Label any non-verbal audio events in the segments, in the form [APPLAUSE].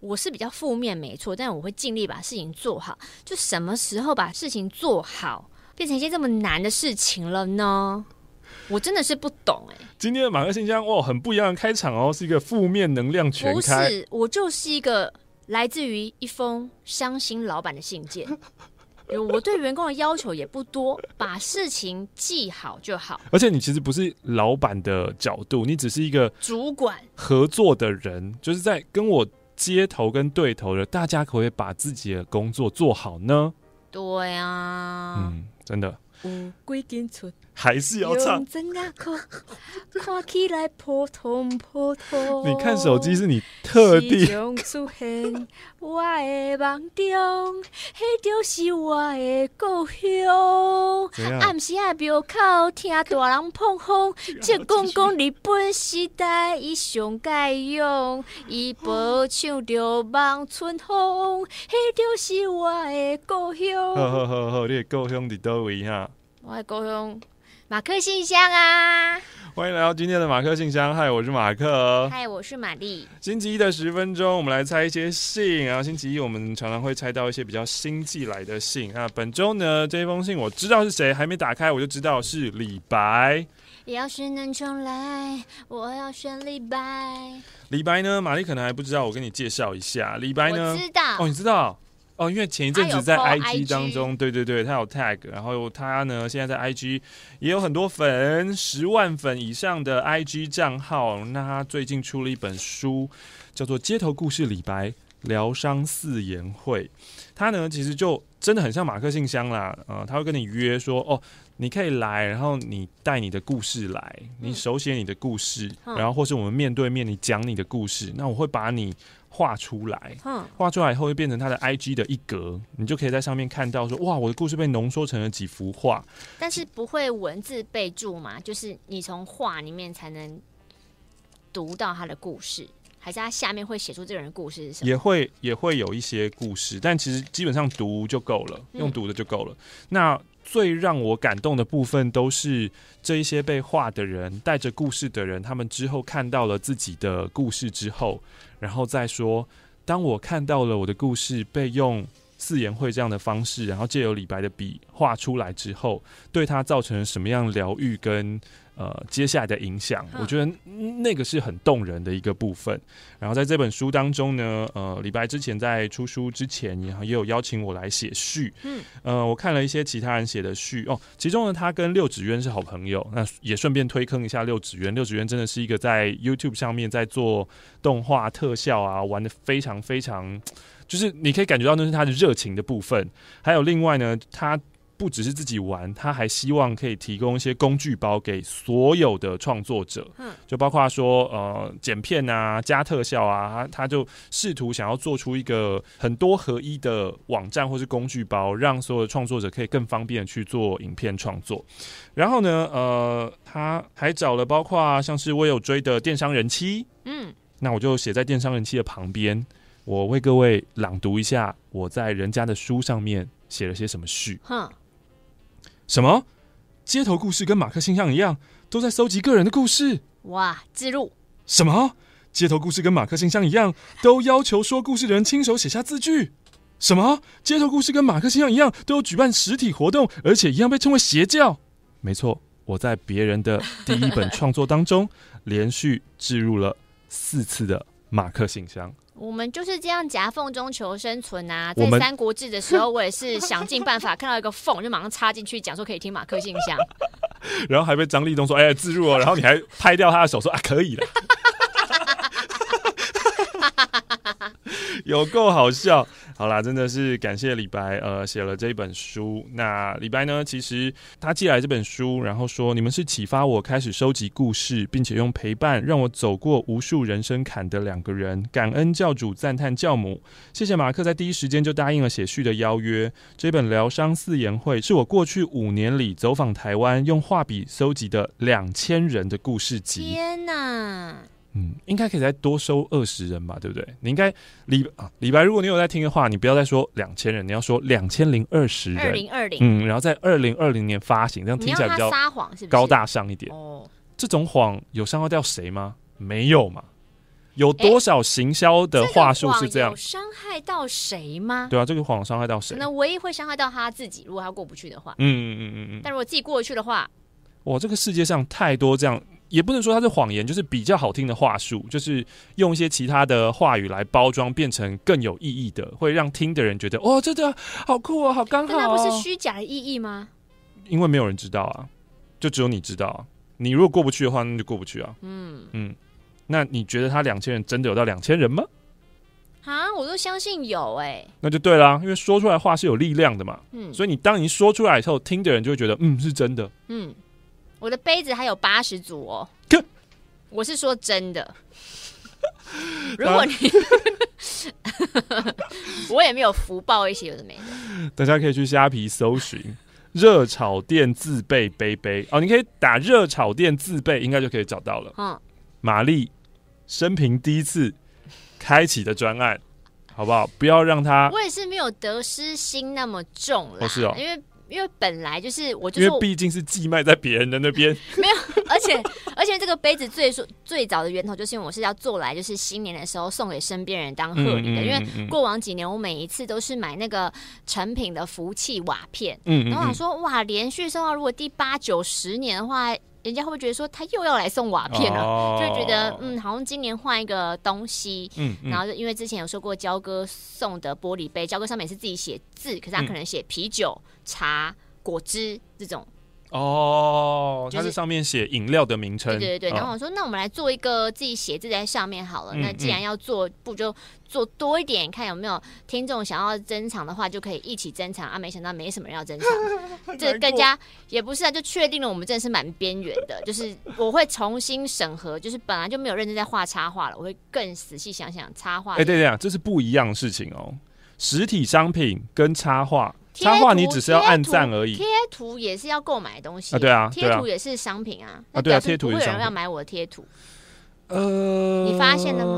我是比较负面，没错，但我会尽力把事情做好。就什么时候把事情做好，变成一件这么难的事情了呢？我真的是不懂哎、欸。今天的马克信箱哦，很不一样的开场哦，是一个负面能量全开。不是，我就是一个来自于一封伤心老板的信件。我对员工的要求也不多，把事情记好就好。而且你其实不是老板的角度，你只是一个主管合作的人，就是在跟我。接头跟对头的，大家可不可以把自己的工作做好呢？对啊，嗯，真的。还是要唱。看起来普通普通。你看手机是你特地。出现我的梦中，那就是我的故乡。暗时啊，庙口听大人碰风，[LAUGHS] 即讲讲日本时代伊上该用，伊无唱着望春风，那就是我的故乡。好好好好，你的故乡伫叨位哈？我的故乡。马克信箱啊！欢迎来到今天的马克信箱。嗨，我是马克。嗨，我是玛丽。星期一的十分钟，我们来猜一些信。然后星期一我们常常会猜到一些比较新寄来的信。那本周呢，这封信我知道是谁，还没打开我就知道是李白。要是能重来，我要选李白。李白呢，玛丽可能还不知道，我跟你介绍一下。李白呢，我知道。哦，你知道。哦，因为前一阵子在 IG 当中，对对对，他有 tag，然后他呢现在在 IG 也有很多粉，十万粉以上的 IG 账号。那他最近出了一本书，叫做《街头故事李白疗伤四言会》。他呢其实就真的很像马克信箱啦，呃，他会跟你约说，哦，你可以来，然后你带你的故事来，你手写你的故事，嗯，然后或是我们面对面你讲你的故事，那我会把你。画出来，画出来以后会变成他的 IG 的一格，你就可以在上面看到说，哇，我的故事被浓缩成了几幅画。但是不会文字备注嘛？就是你从画里面才能读到他的故事，还是他下面会写出这个人的故事是什么？也会也会有一些故事，但其实基本上读就够了，用读的就够了。嗯。那最让我感动的部分，都是这一些被画的人，带着故事的人，他们之后看到了自己的故事之后，然后再说，当我看到了我的故事被用四言会这样的方式，然后借由李白的笔画出来之后，对他造成什么样疗愈跟。呃，接下来的影响，我觉得那个是很动人的一个部分。然后在这本书当中呢，呃，李白之前在出书之前，也也有邀请我来写序。嗯，呃，我看了一些其他人写的序哦，其中呢，他跟六指渊是好朋友。那也顺便推坑一下六指渊，六指渊真的是一个在 YouTube 上面在做动画特效啊，玩的非常非常，就是你可以感觉到那是他的热情的部分。还有另外呢，他。不只是自己玩，他还希望可以提供一些工具包给所有的创作者，嗯，就包括说呃剪片啊、加特效啊，他他就试图想要做出一个很多合一的网站或是工具包，让所有的创作者可以更方便的去做影片创作。然后呢，呃，他还找了包括像是我有追的电商人妻，嗯，那我就写在电商人妻的旁边，我为各位朗读一下我在人家的书上面写了些什么序，哼。什么？街头故事跟马克信箱一样，都在搜集个人的故事。哇！记录什么？街头故事跟马克信箱一样，都要求说故事的人亲手写下字句。什么？街头故事跟马克信箱一样，都有举办实体活动，而且一样被称为邪教。没错，我在别人的第一本创作当中，连续置入了四次的马克信箱。我们就是这样夹缝中求生存啊！在《三国志》的时候，我也是想尽办法看到一个缝，就马上插进去，讲说可以听马克信箱，[LAUGHS] 然后还被张立东说：“哎，自入哦！”然后你还拍掉他的手说：“啊，可以了。” [LAUGHS] 有够好笑。好啦，真的是感谢李白，呃，写了这本书。那李白呢，其实他寄来这本书，然后说：“你们是启发我开始收集故事，并且用陪伴让我走过无数人生坎的两个人。感恩教主，赞叹教母。谢谢马克在第一时间就答应了写序的邀约。这本疗伤四言会是我过去五年里走访台湾，用画笔搜集的两千人的故事集。天哪！”嗯，应该可以再多收二十人吧，对不对？你应该李啊李白，如果你有在听的话，你不要再说两千人，你要说两千零二十人。二零二零，嗯，然后在二零二零年发行，这样听起来比较撒谎是？高大上一点。哦，这种谎有伤害到谁吗？没有嘛？有多少行销的话术是这样？伤害到谁吗？对啊，这个谎伤害到谁？可能唯一会伤害到他自己，如果他过不去的话。嗯嗯嗯嗯嗯。但如果自己过得去的话，哇，这个世界上太多这样，也不能说它是谎言，就是比较好听的话术，就是用一些其他的话语来包装，变成更有意义的，会让听的人觉得哦，这这好酷哦，好刚好哦。那不是虚假的意义吗？因为没有人知道啊，就只有你知道啊。你如果过不去的话，那就过不去啊。嗯嗯。那你觉得他两千人真的有到两千人吗？啊，我都相信有哎、欸。那就对啦，因为说出来话是有力量的嘛。嗯，所以你当你说出来以后，听的人就会觉得嗯是真的。嗯，我的杯子还有八十组哦。我是说真的。[LAUGHS] 如果你，[LAUGHS] 我也没有福报一些有的没的。大家可以去虾皮搜寻热炒店自备杯杯哦，你可以打热炒店自备，应该就可以找到了。嗯，玛丽。生平第一次开启的专案，好不好？不要让他。我也是没有得失心那么重了，哦，是哦，因为因为本来就是我就，因为毕竟是寄卖在别人的那边，[LAUGHS] 没有，而且而且这个杯子最最早的源头就是因为我是要做来就是新年的时候送给身边人当贺礼的，嗯嗯嗯嗯，因为过往几年我每一次都是买那个成品的福气瓦片，嗯，我想说哇，连续收到如果第八九十年的话。人家会不会觉得说他又要来送瓦片了？哦、就会觉得嗯，好像今年换一个东西。嗯，嗯，然后就因为之前有说过焦哥送的玻璃杯，焦哥上面是自己写字，可是他可能写啤酒、茶、果汁这种。哦，它是上面写饮料的名称。对对对，然后我说，那我们来做一个自己写字在上面好了。那既然要做，不就做多一点，看有没有听众想要珍藏的话，就可以一起珍藏啊。没想到没什么人要珍藏，[LAUGHS] 这更加也不是啊，就确定了我们真的是蛮边缘的。就是我会重新审核，就是本来就没有认真在画插画了，我会更仔细想想插画。哎，对对啊，这是不一样的事情哦。实体商品跟插画。插画你只是要按赞而已，贴图也是要购买的东西啊，对啊，贴图也是商品啊，啊对啊，贴图不会有人要买我的贴图，呃，你发现了吗？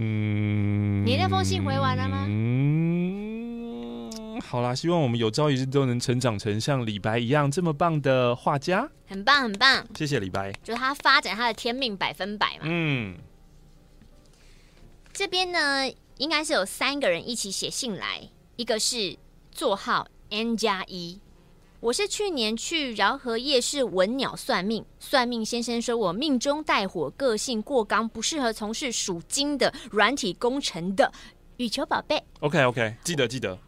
嗯，你那封信回完了吗？嗯，好啦，希望我们有朝一日都能成长成像李白一样这么棒的画家，很棒很棒，谢谢李白，就是他发展他的天命百分百嘛，嗯，这边呢。应该是有三个人一起写信来，一个是座号 N 加一。我是去年去饶河夜市文鸟算命，算命先生说我命中带火，个性过刚，不适合从事属金的软体工程的羽球宝贝。OK OK，记得记得。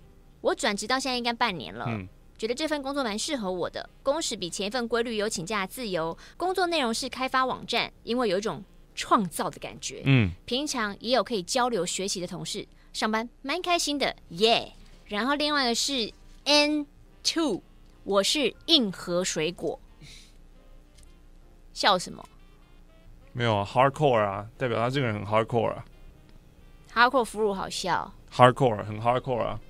我转职到现在应该半年了，嗯，觉得这份工作蛮适合我的，工时比前一份规律，有请假自由，工作内容是开发网站，因为有一种。创造的感觉，嗯，平常也有可以交流学习的同事，上班蛮开心的，耶、yeah。然后另外一个是 N two，我是硬核水果，笑什么？没有啊，hardcore 啊，代表他这个人很 hardcore 啊，hardcore 俘虏好笑，hardcore 很 hardcore 啊。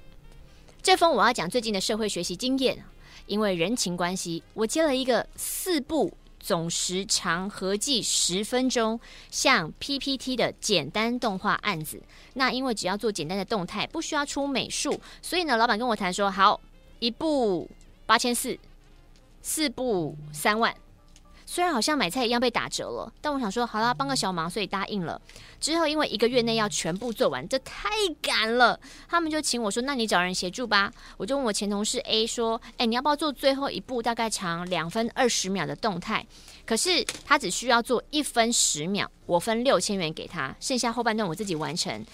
这封我要讲最近的社会学习经验，因为人情关系，我接了一个四部。总时长合计十分钟，像 PPT 的简单动画案子。那因为只要做简单的动态，不需要出美术，所以呢，老板跟我谈说，好，一部八千四，四部三万。虽然好像买菜一样被打折了，但我想说，好啦，帮个小忙，所以答应了。之后因为一个月内要全部做完，这太赶了，他们就请我说，那你找人协助吧。我就问我前同事 A 说，哎，你要不要做最后一步，大概长两分二十秒的动态？可是他只需要做一分十秒，我分六千元给他，剩下后半段我自己完成。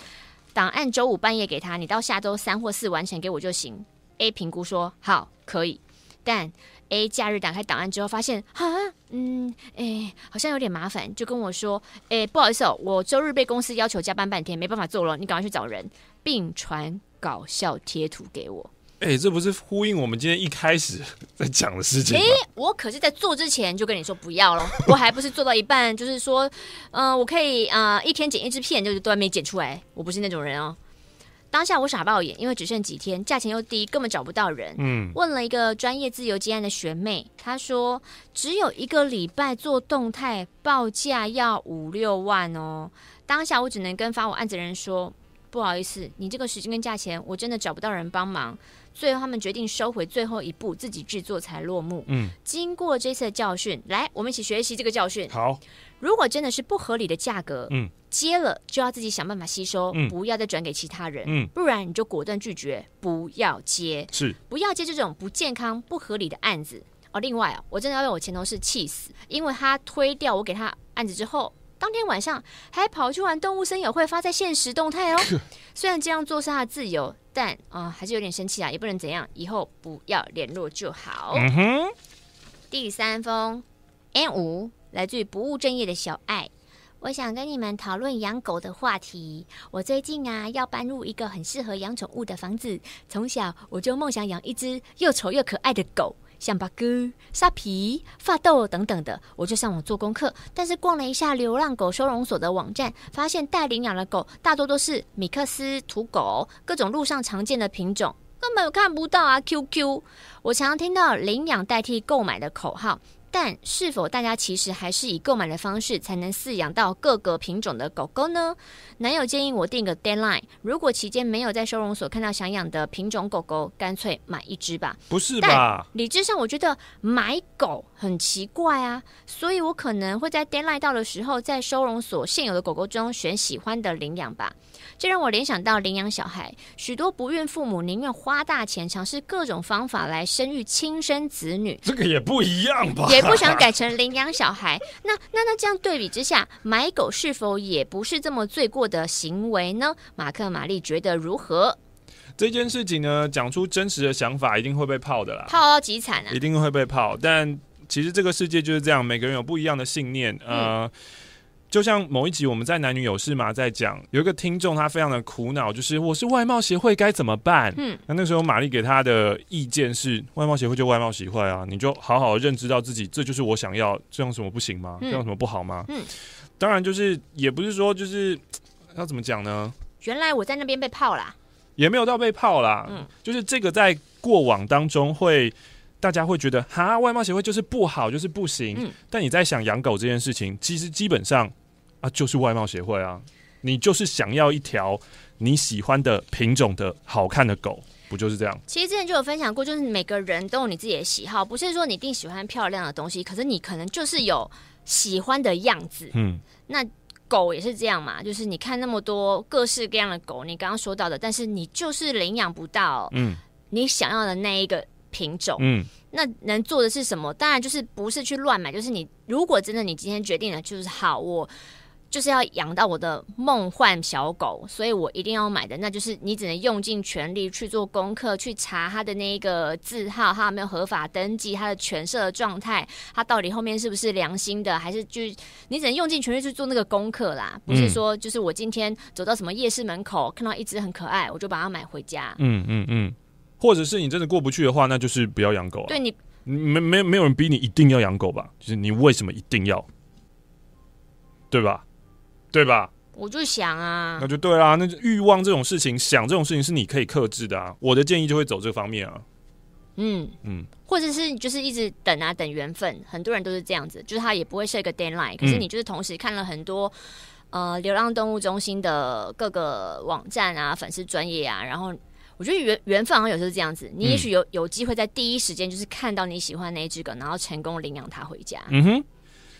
档案周五半夜给他，你到下周三或四完成给我就行。A 评估说好，可以，但。A 假日打开档案之后，发现哈，嗯，哎、欸，好像有点麻烦，就跟我说，哎、欸，不好意思哦，我周日被公司要求加班半天，没办法做了，你赶快去找人，并传搞笑贴图给我。哎、欸，这不是呼应我们今天一开始 [LAUGHS] 在讲的事情吗？哎、欸，我可是在做之前就跟你说不要了，我还不是做到一半，就是说，嗯、呃，我可以啊、呃，一天剪一支片，就是都还没剪出来，我不是那种人哦。当下我傻爆眼，因为只剩几天，价钱又低，根本找不到人。嗯，问了一个专业自由接案的学妹，她说只有一个礼拜做动态，报价要五六万哦。当下我只能跟发我案子的人说，不好意思，你这个时间跟价钱，我真的找不到人帮忙。最后他们决定收回最后一步，自己制作才落幕。嗯，经过这次的教训，来，我们一起学习这个教训。好，如果真的是不合理的价格，嗯，接了就要自己想办法吸收，嗯，不要再转给其他人，嗯，不然你就果断拒绝，不要接，是不要接这种不健康、不合理的案子。哦，另外啊，我真的要被我前同事气死，因为他推掉我给他案子之后。当天晚上还跑去玩动物森友会，发在现实动态哦。[LAUGHS] 虽然这样做是他的自由，但啊、呃，还是有点生气啊，也不能怎样，以后不要联络就好。嗯哼。第三封 N 五来自于不务正业的小爱，我想跟你们讨论养狗的话题。我最近啊要搬入一个很适合养宠物的房子，从小我就梦想养一只又丑又可爱的狗。像八哥、沙皮、发豆等等的，我就上网做功课。但是逛了一下流浪狗收容所的网站，发现待领养的狗大多都是米克斯土狗，各种路上常见的品种，根本看不到啊！QQ，我常常听到领养代替购买的口号。但是否大家其实还是以购买的方式才能饲养到各个品种的狗狗呢？男友建议我定个 deadline，如果期间没有在收容所看到想养的品种狗狗，干脆买一只吧。不是吧？理智上我觉得买狗很奇怪啊，所以我可能会在 deadline 到的时候，在收容所现有的狗狗中选喜欢的领养吧。这让我联想到领养小孩，许多不孕父母宁愿花大钱尝试各种方法来生育亲生子女，这个也不一样吧？不想改成领养小孩，[LAUGHS] 那那那这样对比之下，买狗是否也不是这么罪过的行为呢？马克玛丽觉得如何？这件事情呢，讲出真实的想法一定会被泡的啦，泡到极惨啊，一定会被泡。但其实这个世界就是这样，每个人有不一样的信念，呃。嗯就像某一集我们在男女有事嘛，在讲有一个听众他非常的苦恼，就是我是外貌协会该怎么办？嗯，那那时候玛丽给他的意见是，外貌协会就外貌协会啊，你就好好认知到自己，这就是我想要，这样什么不行吗？这样什么不好吗？嗯，当然就是也不是说就是要怎么讲呢？原来我在那边被泡啦，也没有到被泡啦，嗯，就是这个在过往当中会大家会觉得哈，外貌协会就是不好，就是不行。嗯，但你在想养狗这件事情，其实基本上。啊，就是外貌协会啊！你就是想要一条你喜欢的品种的好看的狗，不就是这样？其实之前就有分享过，就是每个人都有你自己的喜好，不是说你一定喜欢漂亮的东西，可是你可能就是有喜欢的样子。嗯，那狗也是这样嘛，就是你看那么多各式各样的狗，你刚刚说到的，但是你就是领养不到，嗯，你想要的那一个品种，嗯，那能做的是什么？当然就是不是去乱买，就是你如果真的你今天决定了，就是好我。就是要养到我的梦幻小狗，所以我一定要买的，那就是你只能用尽全力去做功课，去查它的那个字号，它有没有合法登记，它的犬舍的状态，它到底后面是不是良心的，还是就你只能用尽全力去做那个功课啦，不是说就是我今天走到什么夜市门口看到一只很可爱，我就把它买回家。嗯嗯嗯，或者是你真的过不去的话，那就是不要养狗啊。对你没没没有人逼你一定要养狗吧？就是你为什么一定要？对吧？对吧？我就想啊，那就对啦。那欲望这种事情，想这种事情是你可以克制的啊。我的建议就会走这方面啊。嗯嗯，或者是就是一直等啊，等缘分。很多人都是这样子，就是他也不会设一个 deadline。可是你就是同时看了很多、嗯、呃流浪动物中心的各个网站啊、粉丝专业啊，然后我觉得缘缘分好像有时候是这样子。你也许有有机会在第一时间就是看到你喜欢那一只狗，然后成功领养它回家。嗯哼。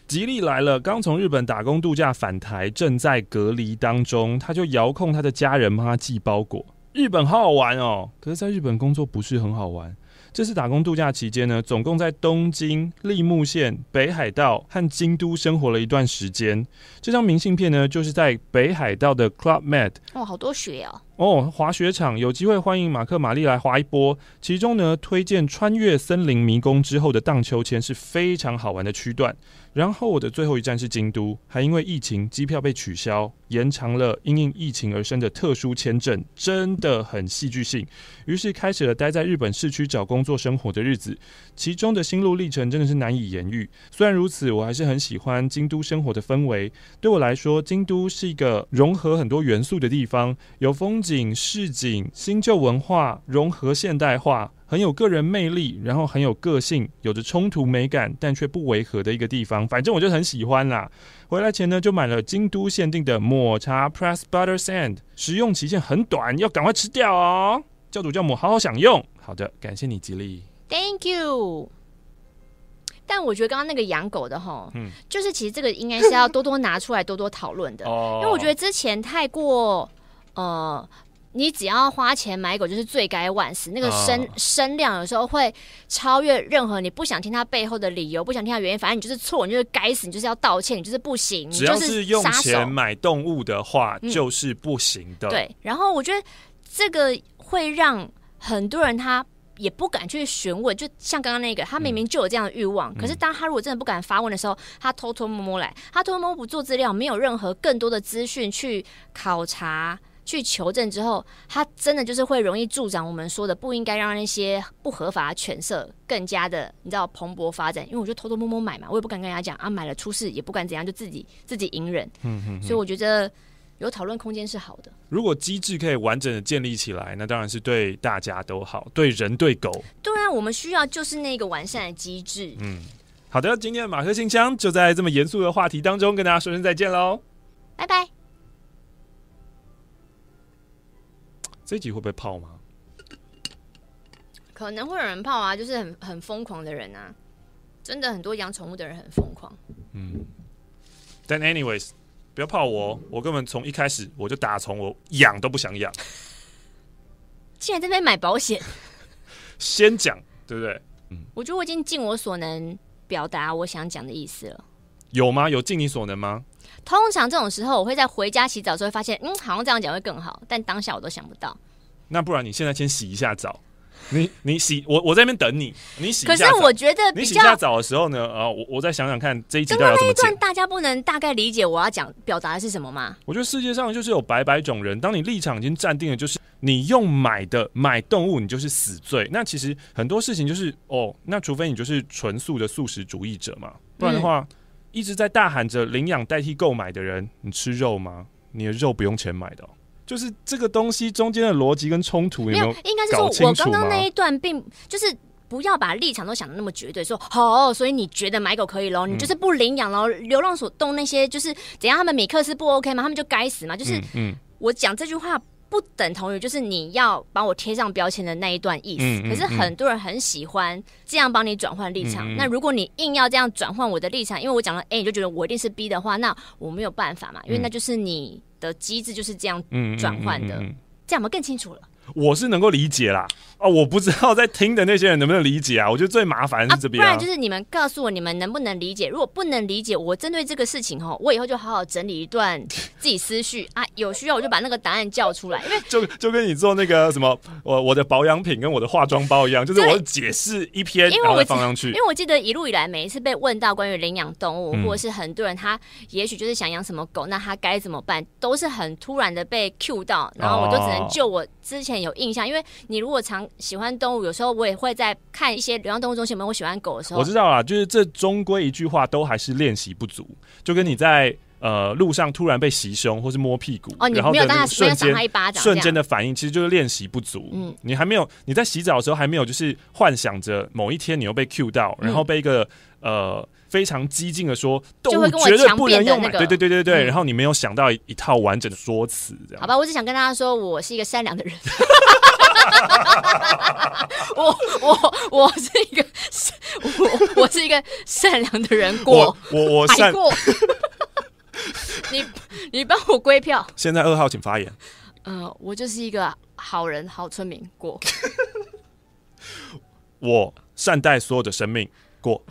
吉利来了，刚从日本打工度假返台，正在隔离当中，他就遥控他的家人帮他寄包裹。日本好好玩哦，可是在日本工作不是很好玩。这次打工度假期间呢，总共在东京、立木县、北海道和京都生活了一段时间。这张明信片呢，就是在北海道的 Club Med。哦，好多雪哦。哦，滑雪场有机会欢迎马克玛丽来滑一波。其中呢，推荐穿越森林迷宫之后的荡秋千是非常好玩的区段。然后我的最后一站是京都，还因为疫情机票被取消，延长了因应疫情而生的特殊签证，真的很戏剧性。于是开始了待在日本市区找工作生活的日子，其中的心路历程真的是难以言喻。虽然如此，我还是很喜欢京都生活的氛围。对我来说，京都是一个融合很多元素的地方，有风景、市井、新旧文化融合现代化。很有个人魅力，然后很有个性，有着冲突美感，但却不违和的一个地方。反正我就很喜欢啦。回来前呢，就买了京都限定的抹茶 Press Butter Sand，食用期限很短，要赶快吃掉哦。教主教母好好享用。好的，感谢你，吉利。Thank you。但我觉得刚刚那个养狗的哈，嗯，就是其实这个应该是要多多拿出来多多讨论的，哦，因为我觉得之前太过呃。你只要花钱买狗，就是罪该万死。那个声声量有时候会超越任何你不想听他背后的理由，不想听他原因。反正你就是错，你就是该死，你就是要道歉，你就是不行。只要是用钱买动物的话，就是不行的。对。然后我觉得这个会让很多人他也不敢去询问。就像刚刚那个，他明明就有这样的欲望，可是当他如果真的不敢发问的时候，他偷偷摸摸来，他偷偷摸摸不做资料，没有任何更多的资讯去考察。去求证之后，他真的就是会容易助长我们说的不应该让那些不合法的犬舍更加的你知道蓬勃发展。因为我就偷偷摸摸买嘛，我也不敢跟人家讲啊，买了出事也不敢怎样，就自己自己隐忍。嗯嗯。所以我觉得有讨论空间是好的。如果机制可以完整的建立起来，那当然是对大家都好，对人对狗。对啊，我们需要就是那个完善的机制。嗯，好的，今天的马克信箱就在这么严肃的话题当中跟大家说声再见喽，拜拜。这集会不会泡吗？可能会有人泡啊，就是很很疯狂的人啊，真的很多养宠物的人很疯狂。嗯，但 anyways，不要泡我，我根本从一开始我就打从我养都不想养。竟然在那边买保险，先讲对不对？嗯，我觉得我已经尽我所能表达我想讲的意思了。有吗？有尽你所能吗？通常这种时候，我会在回家洗澡的时候发现，嗯，好像这样讲会更好，但当下我都想不到。那不然你现在先洗一下澡，你你洗，我我在那边等你，你洗一下。可是我觉得你洗一下澡的时候呢，啊，我我再想想看这一集到底要怎么剪。大家不能大概理解我要讲表达的是什么吗？我觉得世界上就是有百百种人，当你立场已经站定了，就是你用买的买动物，你就是死罪。那其实很多事情就是哦，那除非你就是纯素的素食主义者嘛，不然的话。嗯一直在大喊着领养代替购买的人，你吃肉吗？你的肉不用钱买的。喔，就是这个东西中间的逻辑跟冲突有没有？应该是说我刚刚那一段并就是不要把立场都想的那么绝对，说好，所以你觉得买狗可以喽？你就是不领养喽？流浪所动那些就是怎样？他们米克斯不 OK 吗？他们就该死吗？就是嗯，我讲这句话。不等同于就是你要把我贴上标签的那一段意思，嗯嗯嗯、可是很多人很喜欢这样帮你转换立场。那如果你硬要这样转换我的立场，因为我讲了 A，你就觉得我一定是 B 的话，那我没有办法嘛，因为那就是你的机制就是这样转换的，这样我们更清楚了。我是能够理解啦，啊，我不知道在听的那些人能不能理解啊？我觉得最麻烦是这边、啊啊，不然就是你们告诉我你们能不能理解。如果不能理解，我针对这个事情哈，我以后就好好整理一段自己思绪啊，有需要我就把那个答案叫出来。因为就就跟你做那个什么，我我的保养品跟我的化妆包一样，就是我解释一篇，然后放上去。因为我记得一路以来，每一次被问到关于领养动物，嗯、或者是很多人他也许就是想养什么狗，那他该怎么办，都是很突然的被 cue 到，然后我就只能就我之前有印象，因为。你如果常喜欢动物，有时候我也会在看一些流浪动物中心，有没有我喜欢狗的时候。我知道啦，就是这终归一句话，都还是练习不足。就跟你在呃路上突然被袭胸或是摸屁股，哦，你没有当下瞬间瞬间的反应，其实就是练习不足。嗯，你还没有你在洗澡的时候还没有就是幻想着某一天你又被 cue 到，然后被一个、嗯、呃非常激进的说动物绝对不能用，对对对对对，嗯、然后你没有想到一,套完整的说辞，这样好吧？我只想跟大家说，我是一个善良的人。[LAUGHS] 我我我是一个我我是一个善良的人过，我我我善过，[LAUGHS] 你你帮我归票。现在二号请发言。嗯、呃，我就是一个好人好村民过，[LAUGHS] 我善待所有的生命过。